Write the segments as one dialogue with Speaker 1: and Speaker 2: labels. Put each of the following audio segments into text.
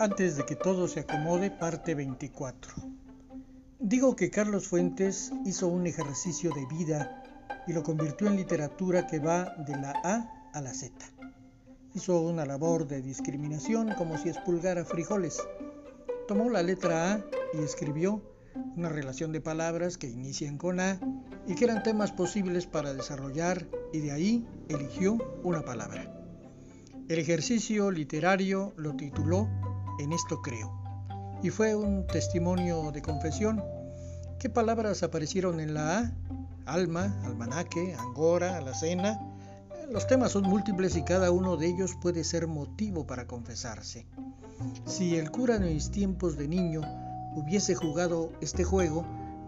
Speaker 1: Antes de que todo se acomode, parte 24. Digo que Carlos Fuentes hizo un ejercicio de vida y lo convirtió en literatura que va de la A a la Z. Hizo una labor de discriminación como si expulgara frijoles. Tomó la letra A y escribió una relación de palabras que inician con A y que eran temas posibles para desarrollar y de ahí eligió una palabra. El ejercicio literario lo tituló En esto creo y fue un testimonio de confesión. ¿Qué palabras aparecieron en la A? Alma, almanaque, angora, alacena. Los temas son múltiples y cada uno de ellos puede ser motivo para confesarse. Si el cura en mis tiempos de niño hubiese jugado este juego,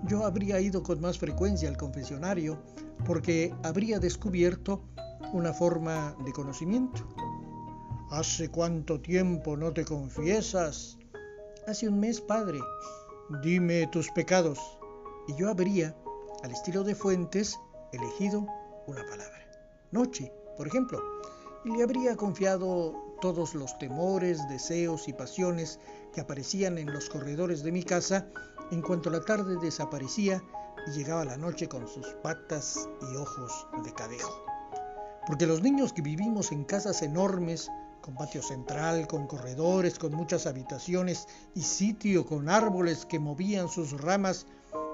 Speaker 1: yo habría ido con más frecuencia al confesionario porque habría descubierto una forma de conocimiento. ¿Hace cuánto tiempo no te confiesas? Hace un mes, padre. Dime tus pecados. Y yo habría, al estilo de Fuentes, elegido una palabra. Noche, por ejemplo. Y le habría confiado todos los temores, deseos y pasiones que aparecían en los corredores de mi casa en cuanto la tarde desaparecía y llegaba la noche con sus patas y ojos de cadejo. Porque los niños que vivimos en casas enormes, con patio central, con corredores, con muchas habitaciones y sitio con árboles que movían sus ramas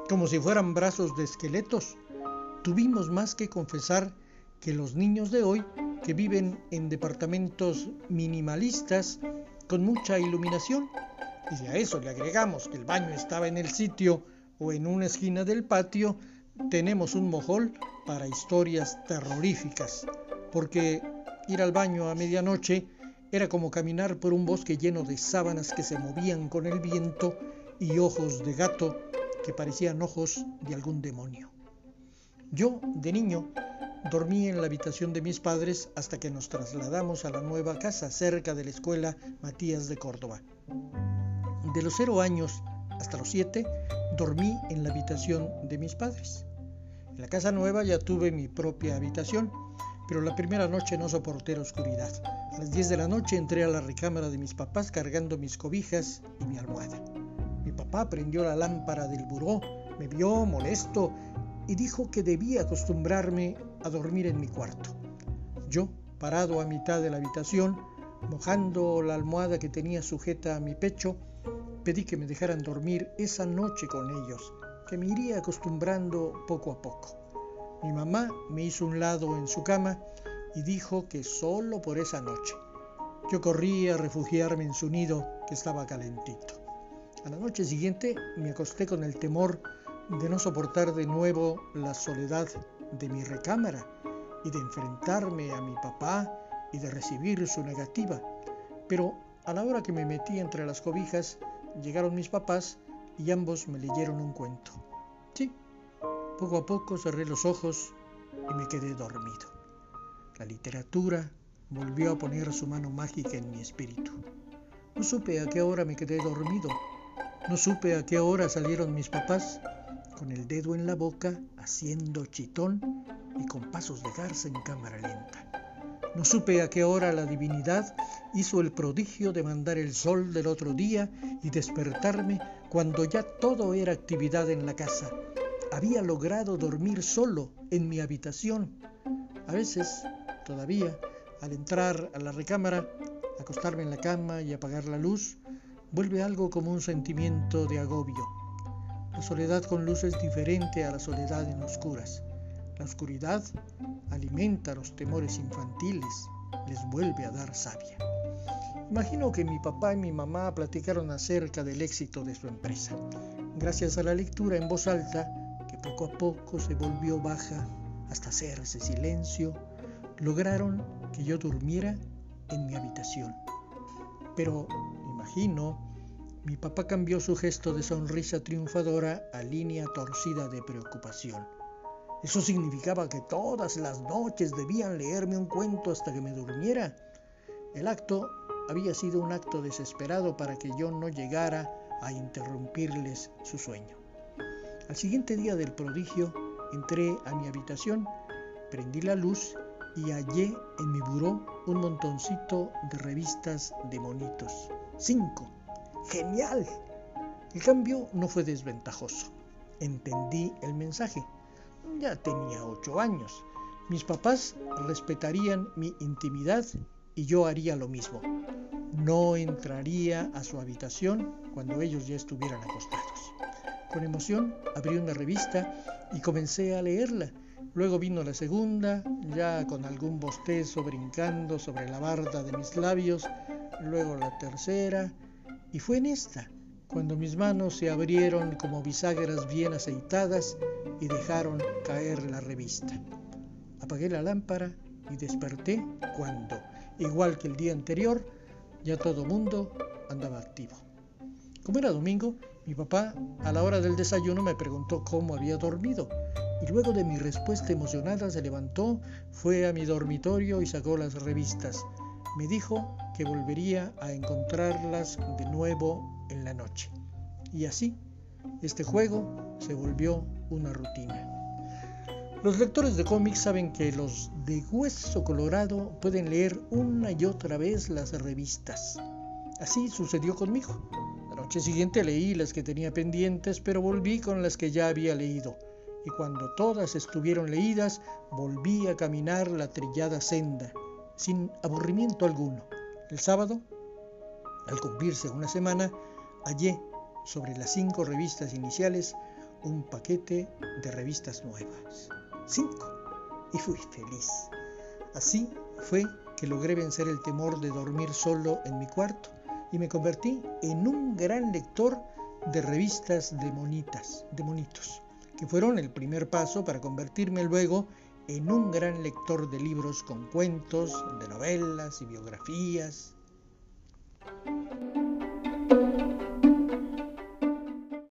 Speaker 1: como si fueran brazos de esqueletos, tuvimos más que confesar que los niños de hoy que viven en departamentos minimalistas con mucha iluminación, y a eso le agregamos que el baño estaba en el sitio o en una esquina del patio, tenemos un mojol para historias terroríficas, porque ir al baño a medianoche era como caminar por un bosque lleno de sábanas que se movían con el viento y ojos de gato que parecían ojos de algún demonio. Yo, de niño, dormí en la habitación de mis padres hasta que nos trasladamos a la nueva casa cerca de la escuela Matías de Córdoba. De los cero años hasta los siete, dormí en la habitación de mis padres. En la casa nueva ya tuve mi propia habitación, pero la primera noche no soporté la oscuridad. A las 10 de la noche entré a la recámara de mis papás cargando mis cobijas y mi almohada. Mi papá prendió la lámpara del buró, me vio molesto y dijo que debía acostumbrarme a dormir en mi cuarto. Yo, parado a mitad de la habitación, mojando la almohada que tenía sujeta a mi pecho, pedí que me dejaran dormir esa noche con ellos, que me iría acostumbrando poco a poco. Mi mamá me hizo un lado en su cama y dijo que solo por esa noche. Yo corrí a refugiarme en su nido que estaba calentito. A la noche siguiente me acosté con el temor de no soportar de nuevo la soledad de mi recámara y de enfrentarme a mi papá y de recibir su negativa. Pero a la hora que me metí entre las cobijas, llegaron mis papás y ambos me leyeron un cuento. Sí, poco a poco cerré los ojos y me quedé dormido. La literatura volvió a poner su mano mágica en mi espíritu. No supe a qué hora me quedé dormido. No supe a qué hora salieron mis papás, con el dedo en la boca, haciendo chitón y con pasos de garza en cámara lenta. No supe a qué hora la divinidad hizo el prodigio de mandar el sol del otro día y despertarme cuando ya todo era actividad en la casa. Había logrado dormir solo en mi habitación. A veces Todavía, al entrar a la recámara, acostarme en la cama y apagar la luz, vuelve algo como un sentimiento de agobio. La soledad con luz es diferente a la soledad en oscuras. La oscuridad alimenta los temores infantiles, les vuelve a dar sabia. Imagino que mi papá y mi mamá platicaron acerca del éxito de su empresa, gracias a la lectura en voz alta que poco a poco se volvió baja hasta hacerse silencio lograron que yo durmiera en mi habitación. Pero, imagino, mi papá cambió su gesto de sonrisa triunfadora a línea torcida de preocupación. Eso significaba que todas las noches debían leerme un cuento hasta que me durmiera. El acto había sido un acto desesperado para que yo no llegara a interrumpirles su sueño. Al siguiente día del prodigio, entré a mi habitación, prendí la luz y hallé en mi buró un montoncito de revistas de monitos. Cinco. Genial. El cambio no fue desventajoso. Entendí el mensaje. Ya tenía ocho años. Mis papás respetarían mi intimidad y yo haría lo mismo. No entraría a su habitación cuando ellos ya estuvieran acostados. Con emoción abrí una revista y comencé a leerla. Luego vino la segunda, ya con algún bostezo brincando sobre la barda de mis labios. Luego la tercera. Y fue en esta cuando mis manos se abrieron como bisagras bien aceitadas y dejaron caer la revista. Apagué la lámpara y desperté cuando, igual que el día anterior, ya todo mundo andaba activo. Como era domingo, mi papá a la hora del desayuno me preguntó cómo había dormido y luego de mi respuesta emocionada se levantó, fue a mi dormitorio y sacó las revistas. Me dijo que volvería a encontrarlas de nuevo en la noche. Y así, este juego se volvió una rutina. Los lectores de cómics saben que los de hueso colorado pueden leer una y otra vez las revistas. Así sucedió conmigo. Noche siguiente leí las que tenía pendientes, pero volví con las que ya había leído. Y cuando todas estuvieron leídas, volví a caminar la trillada senda, sin aburrimiento alguno. El sábado, al cumplirse una semana, hallé sobre las cinco revistas iniciales un paquete de revistas nuevas. Cinco. Y fui feliz. Así fue que logré vencer el temor de dormir solo en mi cuarto y me convertí en un gran lector de revistas de monitas, de monitos, que fueron el primer paso para convertirme luego en un gran lector de libros con cuentos, de novelas y biografías,